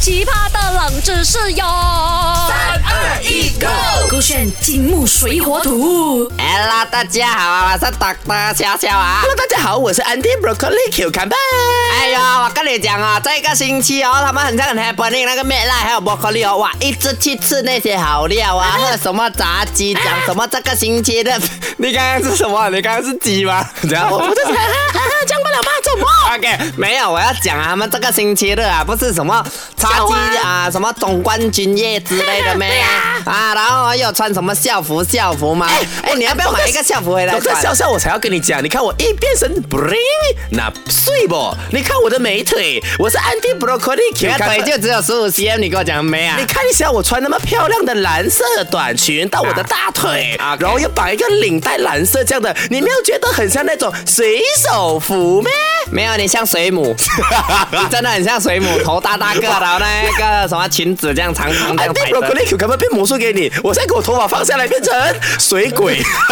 奇葩的冷知识哟！三二一，Go！勾选金木水火土。Hello，大家好啊，我是 Doctor 笑笑啊。Hello，大家好，我是 Andy Broccoli Q 看吧。哎呦，我跟你讲哦，这个星期哦，他们很像很 happening 那个 m a 还有 Broccoli 哦，哇，一直去吃那些好料啊，或者什么炸鸡，讲什么这个星期的。你刚刚是什么？你刚刚是鸡吗？然后，我不是了吗？怎么？OK，没有，我要讲啊，他们这个星期日啊，不是什么叉鸡啊，什么总冠军夜之类的咩 啊，然后又穿什么校服校服吗？哎，你要不要买一个校服回来 我在穿？笑笑，我才要跟你讲，你看我一变身 bring，那睡不？你看我的美腿，我是 anti broccoli，你的看腿就只有十五 cm，你跟我讲没啊你？看一下我穿那么漂亮的蓝色短裙到我的大腿，啊然后又绑一个领带蓝色这样的，你没有觉得很像那种水手服咩？没有，你像水母，你真的很像水母，头大大个，然后那个什么裙子这样长长这样 Andy 摆着。Broccoli Q 看吧，变魔术给你，我现在给我头发放下来变成水鬼。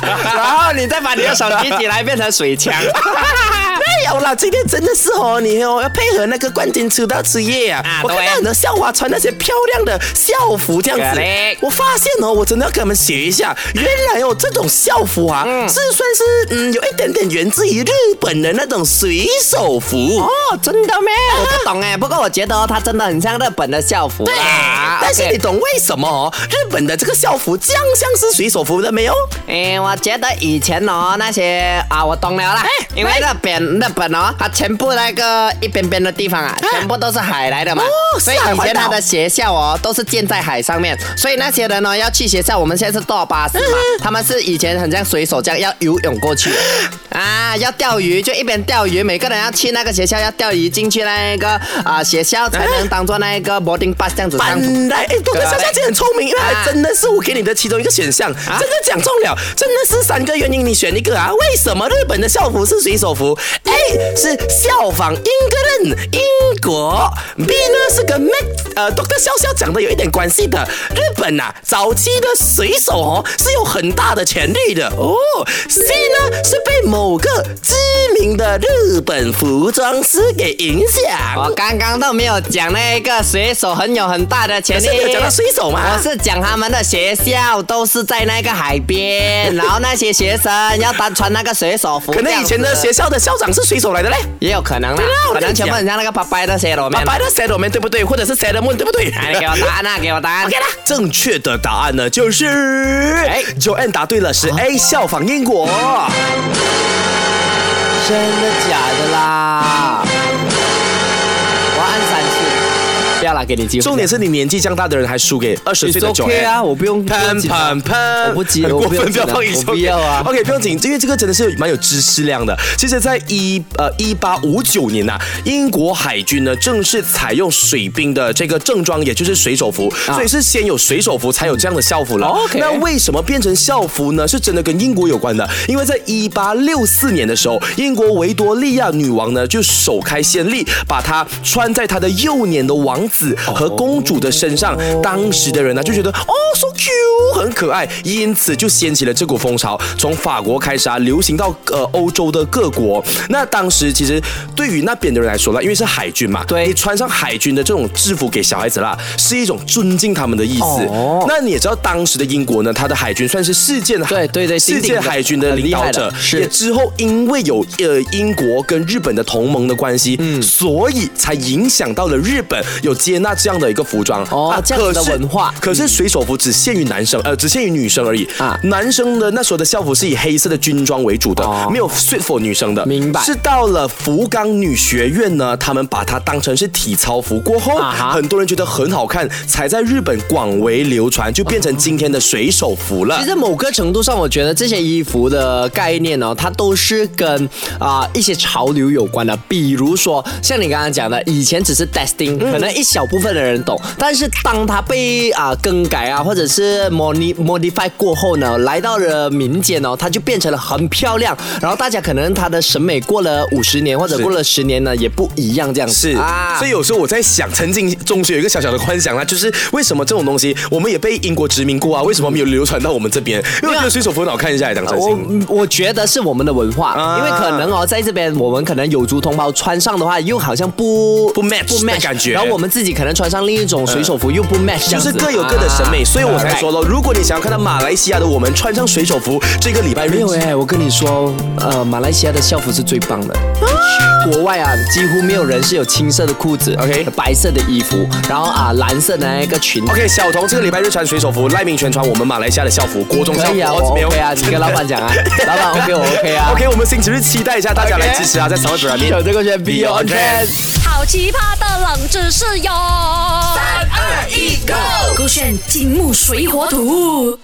然后你再把你的手举起来变成水枪。没有啦，今天真的是哦，你哦要配合那个冠军出道之夜啊！啊我看到很多校花穿那些漂亮的校服这样子我发现哦，我真的要跟他们学一下，原来哦这种校服啊，是算是嗯有一点点源自于日本的那种水手服。哦，真的咩？我不懂哎，不过我觉得哦，它真的很像日本的校服对啦。但是你懂为什么哦？日本的这个校服这样像是水手服的没有？哎，我觉得以前哦那些啊，我懂了啦，因为日本日本哦，它全部那个一边边的地方啊，全部都是海来的嘛，哦所以以前它的学校哦都是建在海上面，所以那些人呢要去学校，我们现在是坐巴士嘛，他们是以前很像水手这样要游泳过去 啊，要钓鱼就一边钓鱼，每个人要去那个学校要钓鱼进去那个啊学校才能当做那个 boarding bus 这样子上。本来哎，多哥小小姐很聪明，因为真的是我给你的其中一个选项，真的讲中了，真的是三个原因，你选一个啊？为什么日本的校服是水手服？A 是效仿英格兰英国，B 呢是跟 Mac 呃 Doctor 笑笑讲的有一点关系的。日本呐、早期的水手哦是有很大的潜力的哦。C 呢是被某个知名的日本服装师给影响。我刚刚都没有讲那个水手很有很大的潜力，可是你有讲到水手吗我是讲他们的学校都是在那个海边，然后那些学生要单穿那个水手服，可能以前的学校校的校长是水手来的嘞。也有可能啦可能全部很像那个爸爸的鞋罗面。白白的 Sailor Man 对不对？或者是 Moon 对不对？哎，你给我答案啊，给我答案。OK 啦，正确的答案呢就是，哎哎，Joanne 答对了，是 A 效仿英国。真的假的啦？啦，给你机会。重点是你年纪这样大的人还输给二十岁的 It's okay 啊，我不用喷喷喷！我不急很过分，我不用不要放一我不要啊 OK，不用紧，因为这个真的是蛮有知识量的。其实，在一呃一八五九年呐、英国海军呢正式采用水兵的这个正装，也就是水手服，所以是先有水手服，才有这样的校服了。哦，OK 那为什么变成校服呢？是真的跟英国有关的，因为在一八六四年的时候，英国维多利亚女王呢就首开先例，把它穿在她的幼年的王子和公主的身上。当时的人呢就觉得哦，so cute，很可爱，因此就掀起了这股风潮，从法国开始啊，流行到呃欧洲的各国。那当时其实对于那边的人来说呢，因为是海军嘛，对你穿上海军的这种制服给小孩子啦，是一种尊敬他们的意思。哦那你也知道，当时的英国呢，它的海军算是世界的对对对世界海军的领导者也之后因为有呃英国跟日本的同盟的关系，嗯，所以才影响到了日本有接纳这样的一个服装哦这样的文化可是水手服只限于男生，呃，只限于女生而已。啊。男生的那时候的校服是以黑色的军装为主的，哦。没有 suit for 女生的。明白。是到了福冈女学院呢，他们把它当成是体操服。过后，啊很多人觉得很好看，才在日本广为流传，就变成今天的水手服了。其。实某个程度上，我觉得这些衣服的概念哦，它都是跟啊、一些潮流有关的。比如说，像你刚刚讲的，以前只是 testing，、可能一小小部分的人懂，但是当它被啊、更改啊，或者是 modi modify 过后呢，来到了民间哦，它就变成了很漂亮，然后大家可能他的审美过了五十年或者过了十年呢，也不一样这样子是啊，所以有时候我在想，曾经中学有一个小小的幻想啊，就是为什么这种东西我们也被英国殖民过啊？为什么没有流传到我们这边？因为我觉得水手服很好看一下，讲真我心。我觉得是我们的文化，啊因为可能哦，在这边我们可能有族同胞穿上的话，又好像不不 match 不的 match 感觉然后我们自己可能穿上另一种水手服又不 match，就是各有各的审美，啊所以我才说了，如果你想要看到马来西亚的我们穿上水手服，这个礼拜日没有哎，我跟你说，呃，马来西亚的校服是最棒的。去国外啊，几乎没有人是有青色的裤子 OK 白色的衣服，然后啊蓝色的那个裙子。OK，小童这个礼拜日穿水手服，赖明全穿我们马来西亚的校服，国中校服，可以啊，我没有 OK 啊，你跟老板讲啊，老板 OK 我 OK 啊。OK，我们星期日期待一下大家来支持啊，在 e r 里面有这个选 B O N。好奇葩的冷知识哟！三二一，Go！勾选金木水火土。